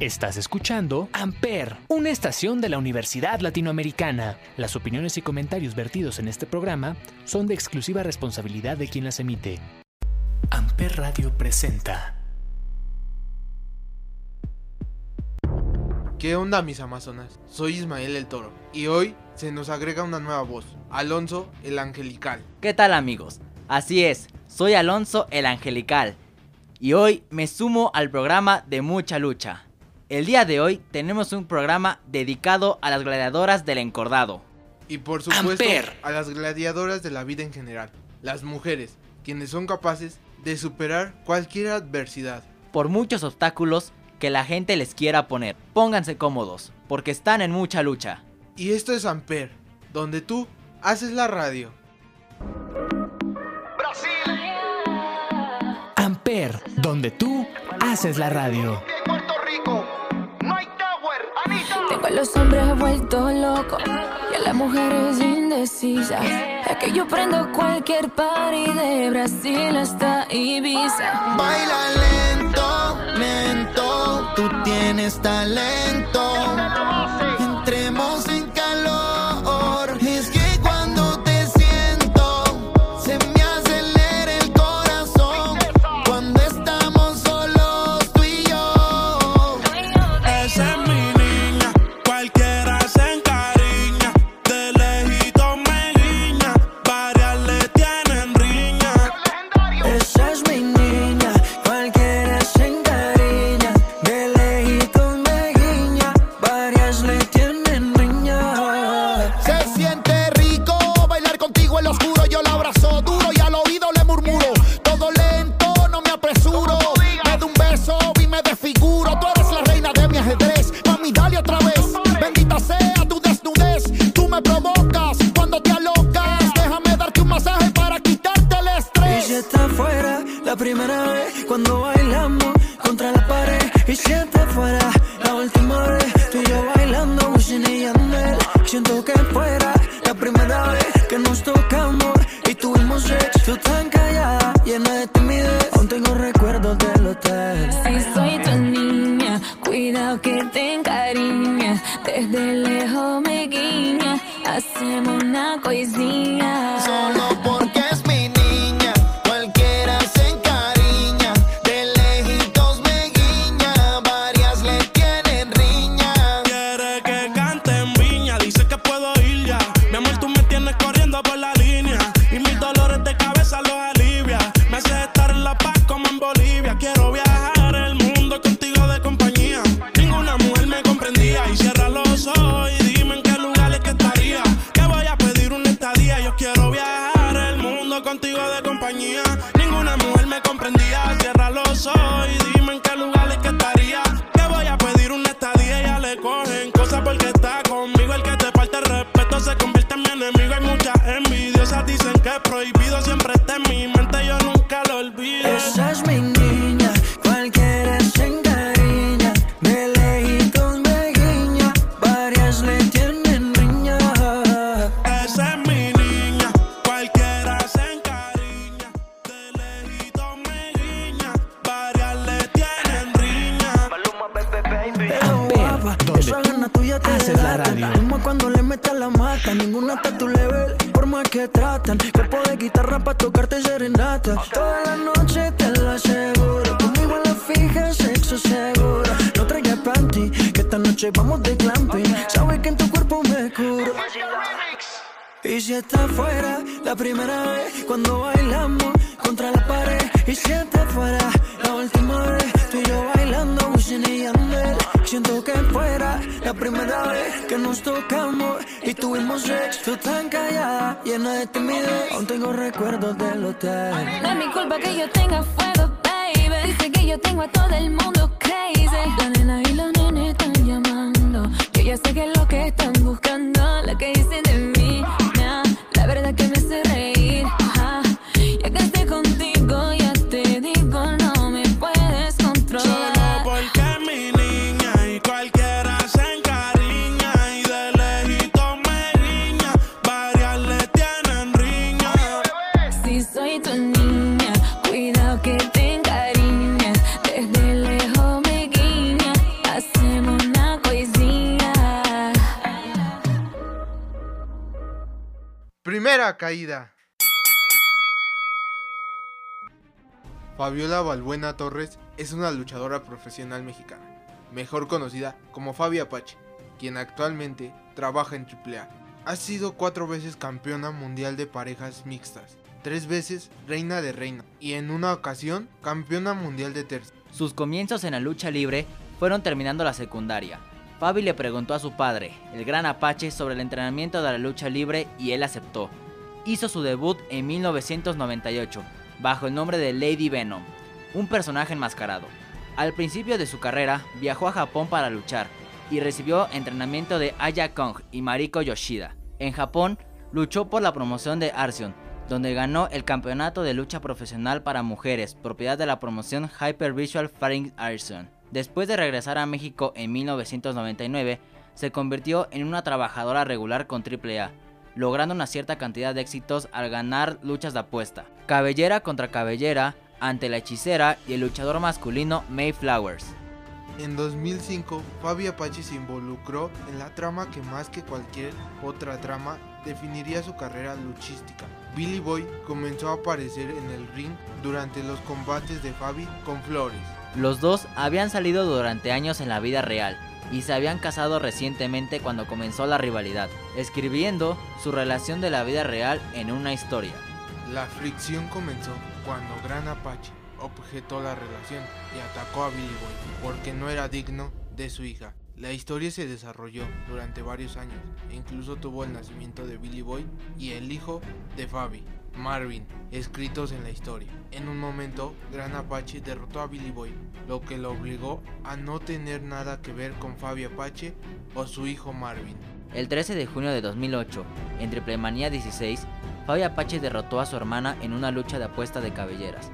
Estás escuchando Amper, una estación de la Universidad Latinoamericana. Las opiniones y comentarios vertidos en este programa son de exclusiva responsabilidad de quien las emite. Amper Radio presenta. ¿Qué onda mis amazonas? Soy Ismael el Toro y hoy se nos agrega una nueva voz, Alonso el Angelical. ¿Qué tal amigos? Así es, soy Alonso el Angelical y hoy me sumo al programa de mucha lucha. El día de hoy tenemos un programa dedicado a las gladiadoras del encordado. Y por supuesto a las gladiadoras de la vida en general, las mujeres, quienes son capaces de superar cualquier adversidad. Por muchos obstáculos que la gente les quiera poner. Pónganse cómodos, porque están en mucha lucha. Y esto es Amper, donde tú haces la radio. Amper, donde tú haces la radio. A los hombres vueltos locos y a las mujeres indecisas. Es que yo prendo cualquier party de Brasil hasta Ibiza. Baila lento, lento, tú tienes talento. Que te encariñas. Desde lejos me guiña, hacemos una coisinha. Compañía. Haces la radio. Como cuando le metes la mata, ninguna está tu level. Por más que tratan, cuerpo de guitarra para tocarte serenata. Toda la noche te lo aseguro. Conmigo a la fija, sexo seguro. No traigas panty, que esta noche vamos de glamping. Sabes que en tu cuerpo me curo. Y si está fuera la primera vez cuando bailamos contra la pared. Y si está fuera primera vez que nos tocamos y tuvimos sexo tan callada, llena de timidez. Aún tengo recuerdos del hotel. No es mi culpa que yo tenga fuego, baby. Dice que yo tengo a todo el mundo crazy. La nena y los nenes están llamando. Yo ya sé que es lo que están buscando. Lo que dicen de mí, Caída. Fabiola Balbuena Torres es una luchadora profesional mexicana, mejor conocida como Fabi Apache, quien actualmente trabaja en AAA. Ha sido cuatro veces campeona mundial de parejas mixtas, tres veces reina de reina y en una ocasión campeona mundial de tercio. Sus comienzos en la lucha libre fueron terminando la secundaria. Fabi le preguntó a su padre, el gran Apache, sobre el entrenamiento de la lucha libre y él aceptó. Hizo su debut en 1998 bajo el nombre de Lady Venom, un personaje enmascarado. Al principio de su carrera, viajó a Japón para luchar y recibió entrenamiento de Aya Kong y Mariko Yoshida. En Japón, luchó por la promoción de Arsion, donde ganó el campeonato de lucha profesional para mujeres, propiedad de la promoción Hyper Visual Fighting Arsion. Después de regresar a México en 1999, se convirtió en una trabajadora regular con AAA, logrando una cierta cantidad de éxitos al ganar luchas de apuesta. Cabellera contra cabellera ante la hechicera y el luchador masculino Mayflowers. En 2005, Fabi Apache se involucró en la trama que más que cualquier otra trama definiría su carrera luchística. Billy Boy comenzó a aparecer en el ring durante los combates de Fabi con Flores. Los dos habían salido durante años en la vida real, y se habían casado recientemente cuando comenzó la rivalidad, escribiendo su relación de la vida real en una historia. La fricción comenzó cuando Gran Apache objetó la relación y atacó a Billy Boy porque no era digno de su hija. La historia se desarrolló durante varios años e incluso tuvo el nacimiento de Billy Boy y el hijo de Fabi, Marvin, escritos en la historia. En un momento, Gran Apache derrotó a Billy Boy, lo que lo obligó a no tener nada que ver con Fabi Apache o su hijo Marvin. El 13 de junio de 2008, en Triplemanía 16, Fabi Apache derrotó a su hermana en una lucha de apuesta de cabelleras.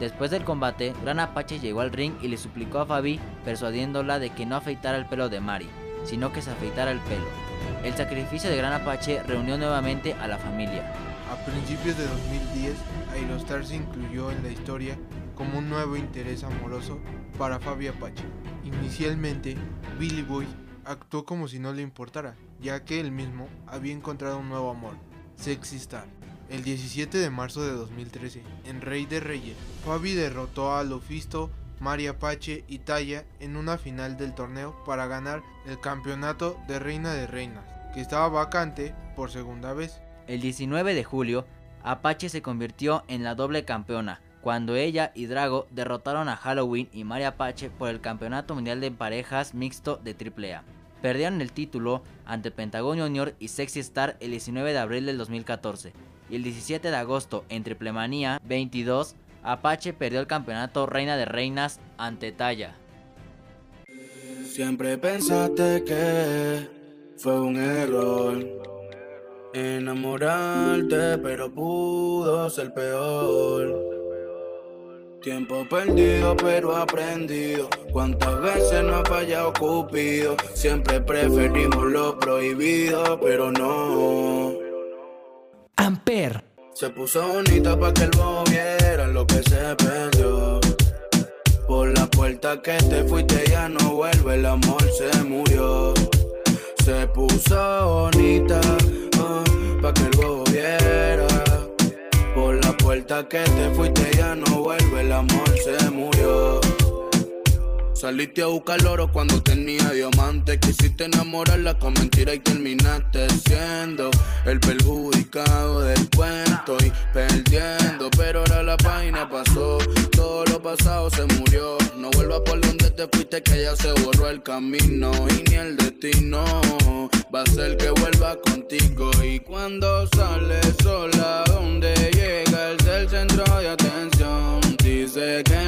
Después del combate, Gran Apache llegó al ring y le suplicó a Fabi, persuadiéndola de que no afeitara el pelo de Mari, sino que se afeitara el pelo. El sacrificio de Gran Apache reunió nuevamente a la familia. Principios de 2010, Aerostar se incluyó en la historia como un nuevo interés amoroso para Fabi Apache. Inicialmente, Billy Boy actuó como si no le importara, ya que él mismo había encontrado un nuevo amor, Sexy Star. El 17 de marzo de 2013, en Rey de Reyes, Fabi derrotó a Lufisto, María Apache y Taya en una final del torneo para ganar el campeonato de Reina de Reinas, que estaba vacante por segunda vez. El 19 de julio, Apache se convirtió en la doble campeona, cuando ella y Drago derrotaron a Halloween y María Apache por el Campeonato Mundial de Parejas Mixto de AAA. Perdieron el título ante Pentagon Junior y Sexy Star el 19 de abril del 2014 y el 17 de agosto en Triplemanía 22, Apache perdió el campeonato Reina de Reinas ante Talla. Siempre pensaste que fue un error enamorarte, pero pudo ser peor. Tiempo perdido, pero aprendido. Cuántas veces no ha fallado Cupido. Siempre preferimos lo prohibido, pero no. Amper. Se puso bonita para que el bobo viera lo que se perdió. Por la puerta que te fuiste ya no vuelve, el amor se murió. Se puso bonita para pa' que el bobo viera. Por la puerta que te fuiste ya no vuelve, el amor se murió. Saliste a buscar oro cuando tenía diamante. Quisiste enamorarla con mentira y terminaste siendo el perjudicado del cuento y perdiendo. Pero ahora la página pasó, todo lo pasado se murió. No vuelvas por donde te fuiste, que ya se borró el camino y ni el destino. Va a ser que vuelva contigo. Y cuando sale sola, donde llega el centro de atención. Dice que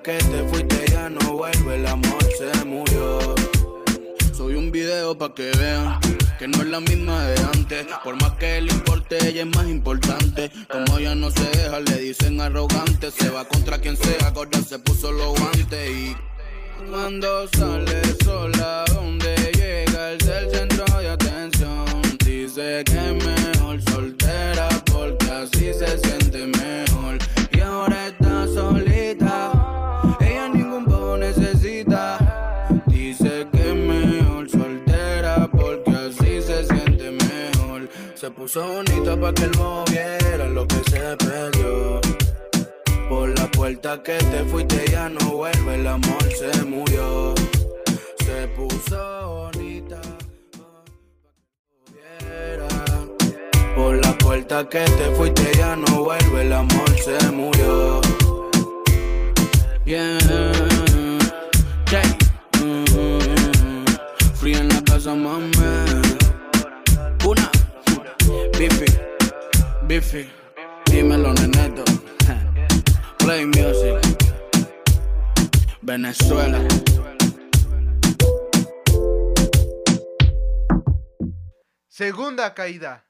Que te fuiste ya no vuelve, el amor se murió. Soy un video pa' que vean que no es la misma de antes. Por más que le importe, ella es más importante. Como ella no se deja, le dicen arrogante. Se va contra quien sea, gorda se puso los guantes y. Cuando sale sola, donde llega, es el centro de atención. Dice que mejor soltera porque así se siente mejor. Puso bonita para que él moviera lo que se perdió. Por la puerta que te fuiste ya no vuelve, el amor se murió. Se puso bonita. Por la puerta que te fuiste ya no vuelve, el amor se murió. Yeah. Yeah. Mm. Fría en la casa, mami. Bifi. Bifi. Dímelo, neneto. Play music. Venezuela. Segunda caída.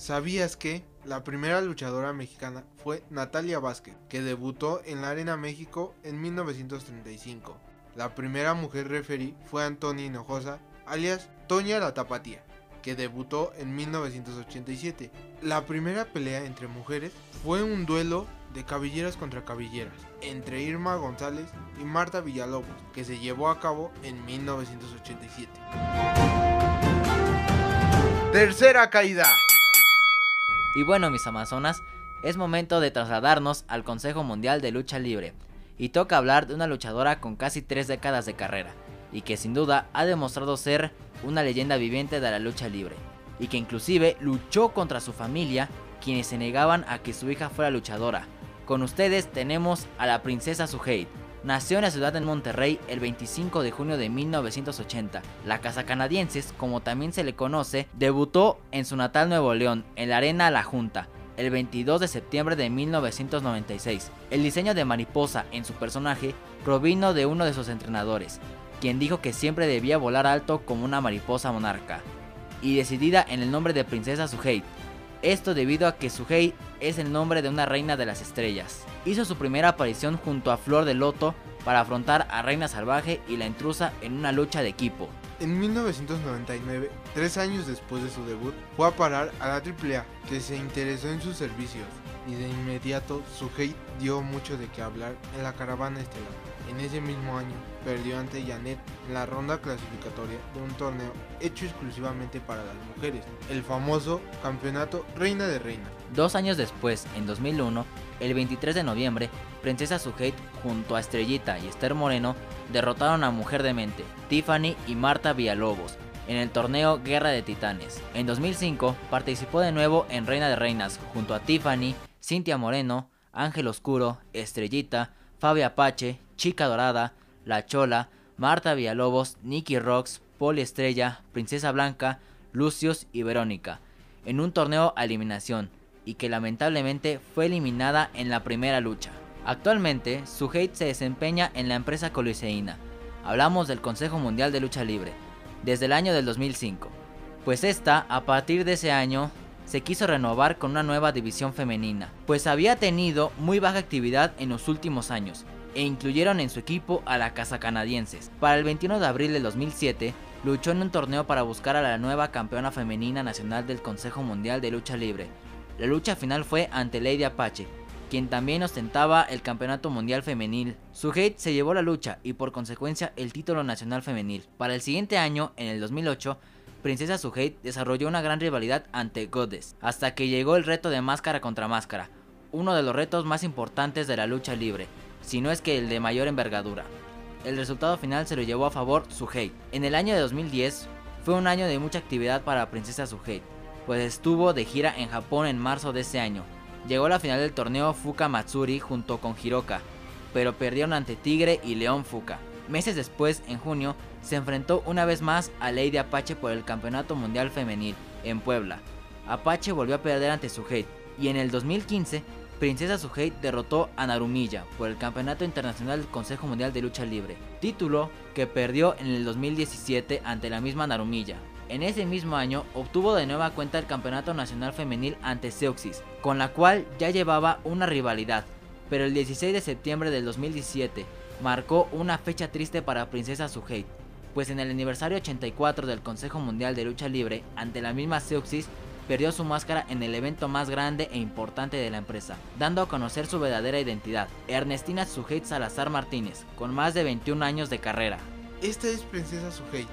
¿Sabías que la primera luchadora mexicana fue Natalia Vázquez, que debutó en la Arena México en 1935? La primera mujer referí fue Antonia Hinojosa, alias Toña la Tapatía, que debutó en 1987. La primera pelea entre mujeres fue un duelo de cabelleras contra cabelleras entre Irma González y Marta Villalobos, que se llevó a cabo en 1987. Tercera caída. Y bueno, mis amazonas, es momento de trasladarnos al Consejo Mundial de Lucha Libre. Y toca hablar de una luchadora con casi tres décadas de carrera, y que sin duda ha demostrado ser una leyenda viviente de la lucha libre, y que inclusive luchó contra su familia, quienes se negaban a que su hija fuera luchadora. Con ustedes tenemos a la princesa Suheit. Nació en la ciudad de Monterrey el 25 de junio de 1980. La casa canadienses, como también se le conoce, debutó en su natal Nuevo León, en la Arena La Junta, el 22 de septiembre de 1996. El diseño de mariposa en su personaje provino de uno de sus entrenadores, quien dijo que siempre debía volar alto como una mariposa monarca, y decidida en el nombre de Princesa Suheit. Esto debido a que Suheit es el nombre de una reina de las estrellas. Hizo su primera aparición junto a Flor de Loto para afrontar a Reina Salvaje y la intrusa en una lucha de equipo. En 1999, tres años después de su debut, fue a parar a la AAA, que se interesó en sus servicios, y de inmediato su hate dio mucho de qué hablar en la caravana estelar. En ese mismo año, perdió ante Janet la ronda clasificatoria de un torneo hecho exclusivamente para las mujeres, el famoso Campeonato Reina de Reina. Dos años después, en 2001, el 23 de noviembre, Princesa Suheit junto a Estrellita y Esther Moreno derrotaron a Mujer de Mente, Tiffany y Marta Villalobos en el torneo Guerra de Titanes. En 2005 participó de nuevo en Reina de Reinas junto a Tiffany, Cintia Moreno, Ángel Oscuro, Estrellita, Fabi Apache, Chica Dorada, La Chola, Marta Villalobos, Nicky Rocks, Poli Estrella, Princesa Blanca, Lucius y Verónica, en un torneo a eliminación, y que lamentablemente fue eliminada en la primera lucha. Actualmente, su hate se desempeña en la empresa coliseína. Hablamos del Consejo Mundial de Lucha Libre, desde el año del 2005. Pues esta, a partir de ese año, se quiso renovar con una nueva división femenina, pues había tenido muy baja actividad en los últimos años, e incluyeron en su equipo a la Casa Canadienses. Para el 21 de abril de 2007, luchó en un torneo para buscar a la nueva campeona femenina nacional del Consejo Mundial de Lucha Libre. La lucha final fue ante Lady Apache, quien también ostentaba el Campeonato Mundial Femenil. Su hate se llevó la lucha y por consecuencia el título nacional femenil. Para el siguiente año, en el 2008, Princesa Suheit desarrolló una gran rivalidad ante Goddess, hasta que llegó el reto de máscara contra máscara, uno de los retos más importantes de la lucha libre, si no es que el de mayor envergadura. El resultado final se lo llevó a favor Suheit. En el año de 2010 fue un año de mucha actividad para Princesa Suheit, pues estuvo de gira en Japón en marzo de ese año. Llegó a la final del torneo Fuka Matsuri junto con Hiroka, pero perdieron ante Tigre y León Fuka. Meses después, en junio, se enfrentó una vez más a Lady Apache por el Campeonato Mundial Femenil en Puebla. Apache volvió a perder ante su hate y en el 2015 Princesa Suhei derrotó a Narumiya por el Campeonato Internacional del Consejo Mundial de Lucha Libre, título que perdió en el 2017 ante la misma Narumiya. En ese mismo año obtuvo de nueva cuenta el Campeonato Nacional Femenil ante Seuxis, con la cual ya llevaba una rivalidad, pero el 16 de septiembre del 2017 marcó una fecha triste para Princesa Suhei, pues en el aniversario 84 del Consejo Mundial de Lucha Libre, ante la misma Seuxis, perdió su máscara en el evento más grande e importante de la empresa, dando a conocer su verdadera identidad, Ernestina Suhei Salazar Martínez, con más de 21 años de carrera. Esta es Princesa Suhei,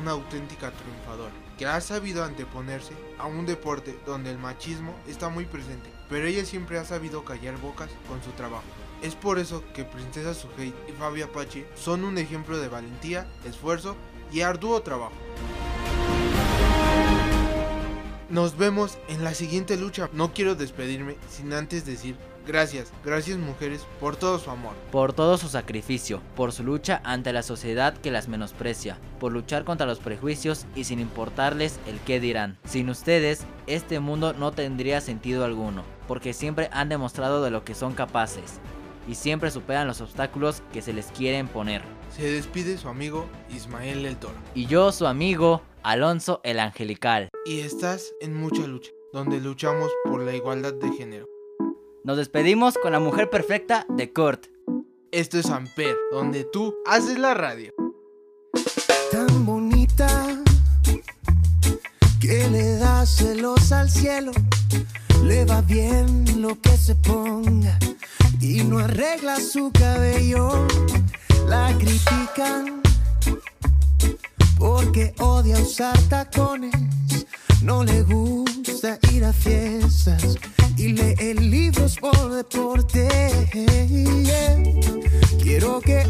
una auténtica triunfadora, que ha sabido anteponerse a un deporte donde el machismo está muy presente, pero ella siempre ha sabido callar bocas con su trabajo. Es por eso que Princesa Suhei y Fabi Apache son un ejemplo de valentía, esfuerzo y arduo trabajo. Nos vemos en la siguiente lucha. No quiero despedirme sin antes decir gracias, gracias mujeres por todo su amor. por todo su sacrificio, por su lucha ante la sociedad que las menosprecia, por luchar contra los prejuicios y sin importarles el qué dirán. Sin ustedes, este mundo no tendría sentido alguno, porque siempre han demostrado de lo que son capaces y siempre superan los obstáculos que se les quieren poner. Se despide su amigo Ismael el Toro. Y yo, su amigo, Alonso el Angelical. Y estás en mucha lucha, donde luchamos por la igualdad de género. Nos despedimos con la mujer perfecta de Kurt. Esto es Amper, donde tú haces la radio. tan bonita que le da celos al cielo. Le va bien lo que se ponga y no arregla su cabello. La critican porque odia usar tacones. No le gusta ir a fiestas y lee libros por deporte. Quiero que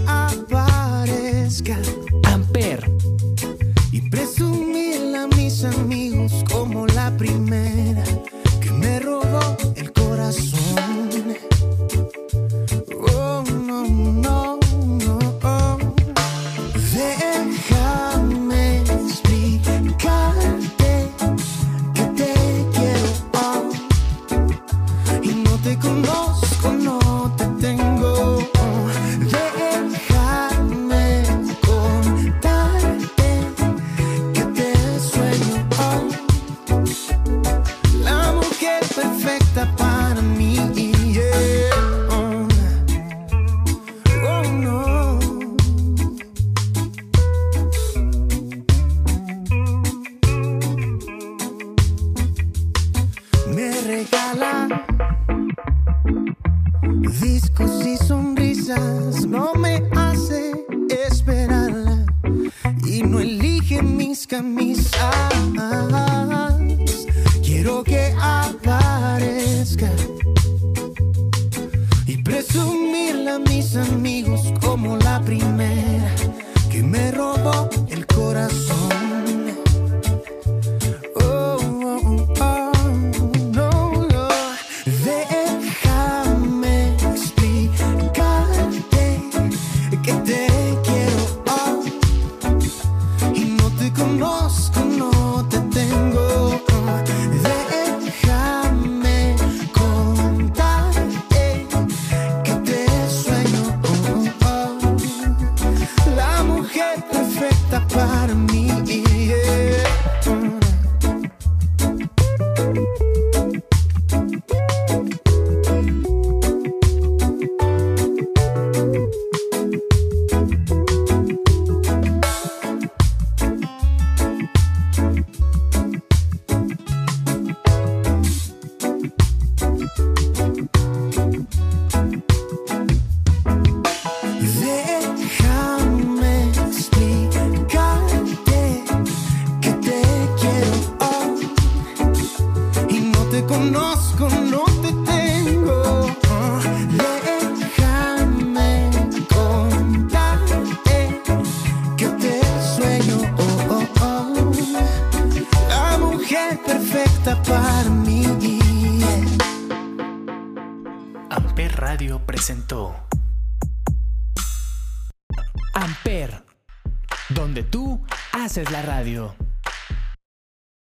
no me hace esperarla y no elige mis camisas.